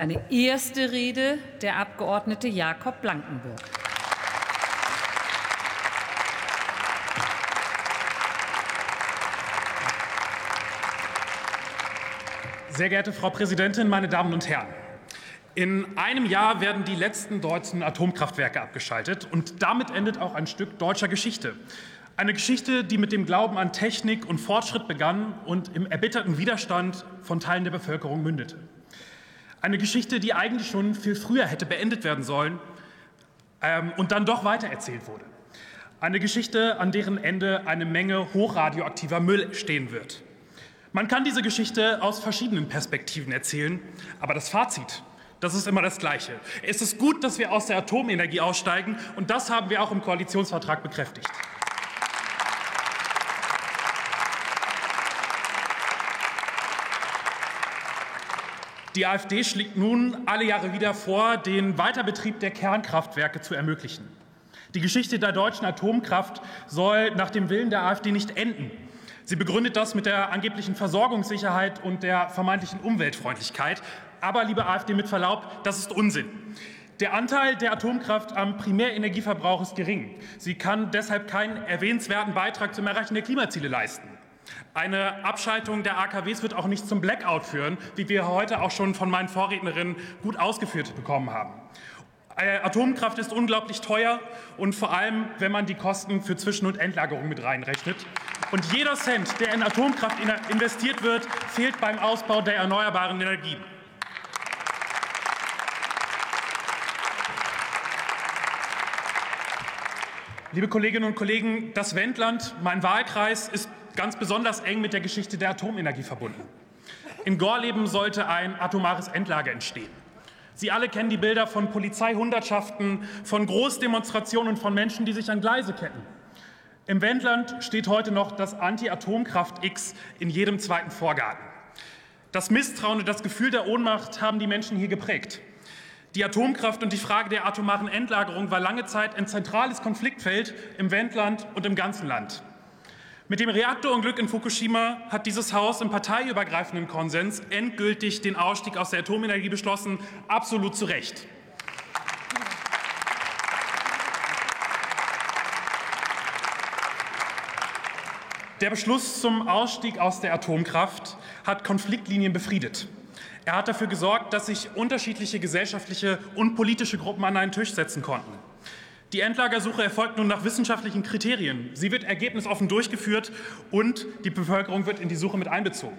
Eine erste Rede der Abgeordnete Jakob Blankenburg. Sehr geehrte Frau Präsidentin, meine Damen und Herren! In einem Jahr werden die letzten deutschen Atomkraftwerke abgeschaltet und damit endet auch ein Stück deutscher Geschichte. Eine Geschichte, die mit dem Glauben an Technik und Fortschritt begann und im erbitterten Widerstand von Teilen der Bevölkerung mündete. Eine Geschichte, die eigentlich schon viel früher hätte beendet werden sollen ähm, und dann doch weitererzählt wurde. Eine Geschichte, an deren Ende eine Menge hochradioaktiver Müll stehen wird. Man kann diese Geschichte aus verschiedenen Perspektiven erzählen, aber das Fazit, das ist immer das Gleiche. Es ist gut, dass wir aus der Atomenergie aussteigen, und das haben wir auch im Koalitionsvertrag bekräftigt. Die AfD schlägt nun alle Jahre wieder vor, den Weiterbetrieb der Kernkraftwerke zu ermöglichen. Die Geschichte der deutschen Atomkraft soll nach dem Willen der AfD nicht enden. Sie begründet das mit der angeblichen Versorgungssicherheit und der vermeintlichen Umweltfreundlichkeit. Aber, liebe AfD, mit Verlaub, das ist Unsinn. Der Anteil der Atomkraft am Primärenergieverbrauch ist gering. Sie kann deshalb keinen erwähnenswerten Beitrag zum Erreichen der Klimaziele leisten. Eine Abschaltung der AKWs wird auch nicht zum Blackout führen, wie wir heute auch schon von meinen Vorrednerinnen gut ausgeführt bekommen haben. Äh, Atomkraft ist unglaublich teuer und vor allem, wenn man die Kosten für Zwischen- und Endlagerung mit reinrechnet. Und jeder Cent, der in Atomkraft investiert wird, fehlt beim Ausbau der erneuerbaren Energien. Liebe Kolleginnen und Kollegen, das Wendland, mein Wahlkreis, ist ganz besonders eng mit der Geschichte der Atomenergie verbunden. In Gorleben sollte ein atomares Endlager entstehen. Sie alle kennen die Bilder von Polizeihundertschaften, von Großdemonstrationen und von Menschen, die sich an Gleise ketten. Im Wendland steht heute noch das Anti-Atomkraft-X in jedem zweiten Vorgarten. Das Misstrauen und das Gefühl der Ohnmacht haben die Menschen hier geprägt. Die Atomkraft und die Frage der atomaren Endlagerung war lange Zeit ein zentrales Konfliktfeld im Wendland und im ganzen Land. Mit dem Reaktorunglück in Fukushima hat dieses Haus im parteiübergreifenden Konsens endgültig den Ausstieg aus der Atomenergie beschlossen, absolut zu Recht. Der Beschluss zum Ausstieg aus der Atomkraft hat Konfliktlinien befriedet. Er hat dafür gesorgt, dass sich unterschiedliche gesellschaftliche und politische Gruppen an einen Tisch setzen konnten. Die Endlagersuche erfolgt nun nach wissenschaftlichen Kriterien. Sie wird ergebnisoffen durchgeführt und die Bevölkerung wird in die Suche mit einbezogen.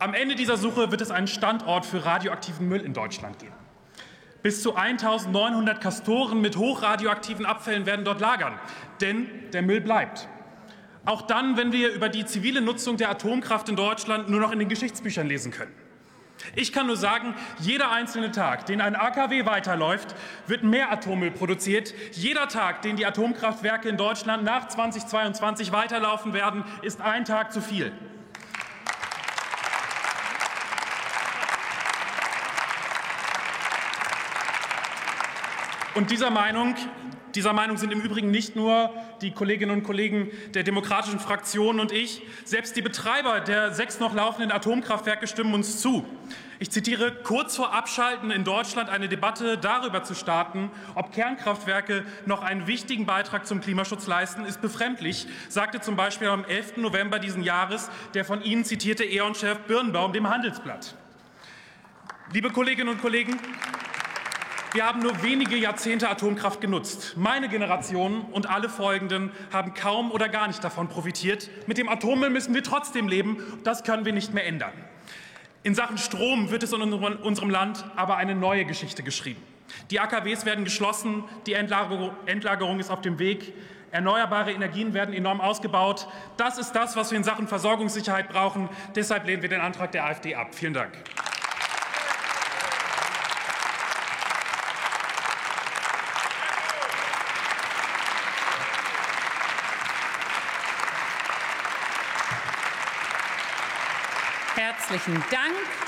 Am Ende dieser Suche wird es einen Standort für radioaktiven Müll in Deutschland geben. Bis zu 1900 Kastoren mit hochradioaktiven Abfällen werden dort lagern, denn der Müll bleibt. Auch dann, wenn wir über die zivile Nutzung der Atomkraft in Deutschland nur noch in den Geschichtsbüchern lesen können. Ich kann nur sagen, jeder einzelne Tag, den ein AKW weiterläuft, wird mehr Atommüll produziert. Jeder Tag, den die Atomkraftwerke in Deutschland nach 2022 weiterlaufen werden, ist ein Tag zu viel. Und dieser Meinung dieser Meinung sind im Übrigen nicht nur die Kolleginnen und Kollegen der demokratischen Fraktion und ich. Selbst die Betreiber der sechs noch laufenden Atomkraftwerke stimmen uns zu. Ich zitiere, kurz vor Abschalten in Deutschland eine Debatte darüber zu starten, ob Kernkraftwerke noch einen wichtigen Beitrag zum Klimaschutz leisten, ist befremdlich, sagte zum Beispiel am 11. November diesen Jahres der von Ihnen zitierte E.ON-Chef Birnbaum dem Handelsblatt. Liebe Kolleginnen und Kollegen, wir haben nur wenige Jahrzehnte Atomkraft genutzt. Meine Generation und alle folgenden haben kaum oder gar nicht davon profitiert. Mit dem Atommüll müssen wir trotzdem leben. Das können wir nicht mehr ändern. In Sachen Strom wird es in unserem Land aber eine neue Geschichte geschrieben. Die AKWs werden geschlossen, die Endlagerung ist auf dem Weg, erneuerbare Energien werden enorm ausgebaut. Das ist das, was wir in Sachen Versorgungssicherheit brauchen. Deshalb lehnen wir den Antrag der AfD ab. Vielen Dank. Herzlichen Dank.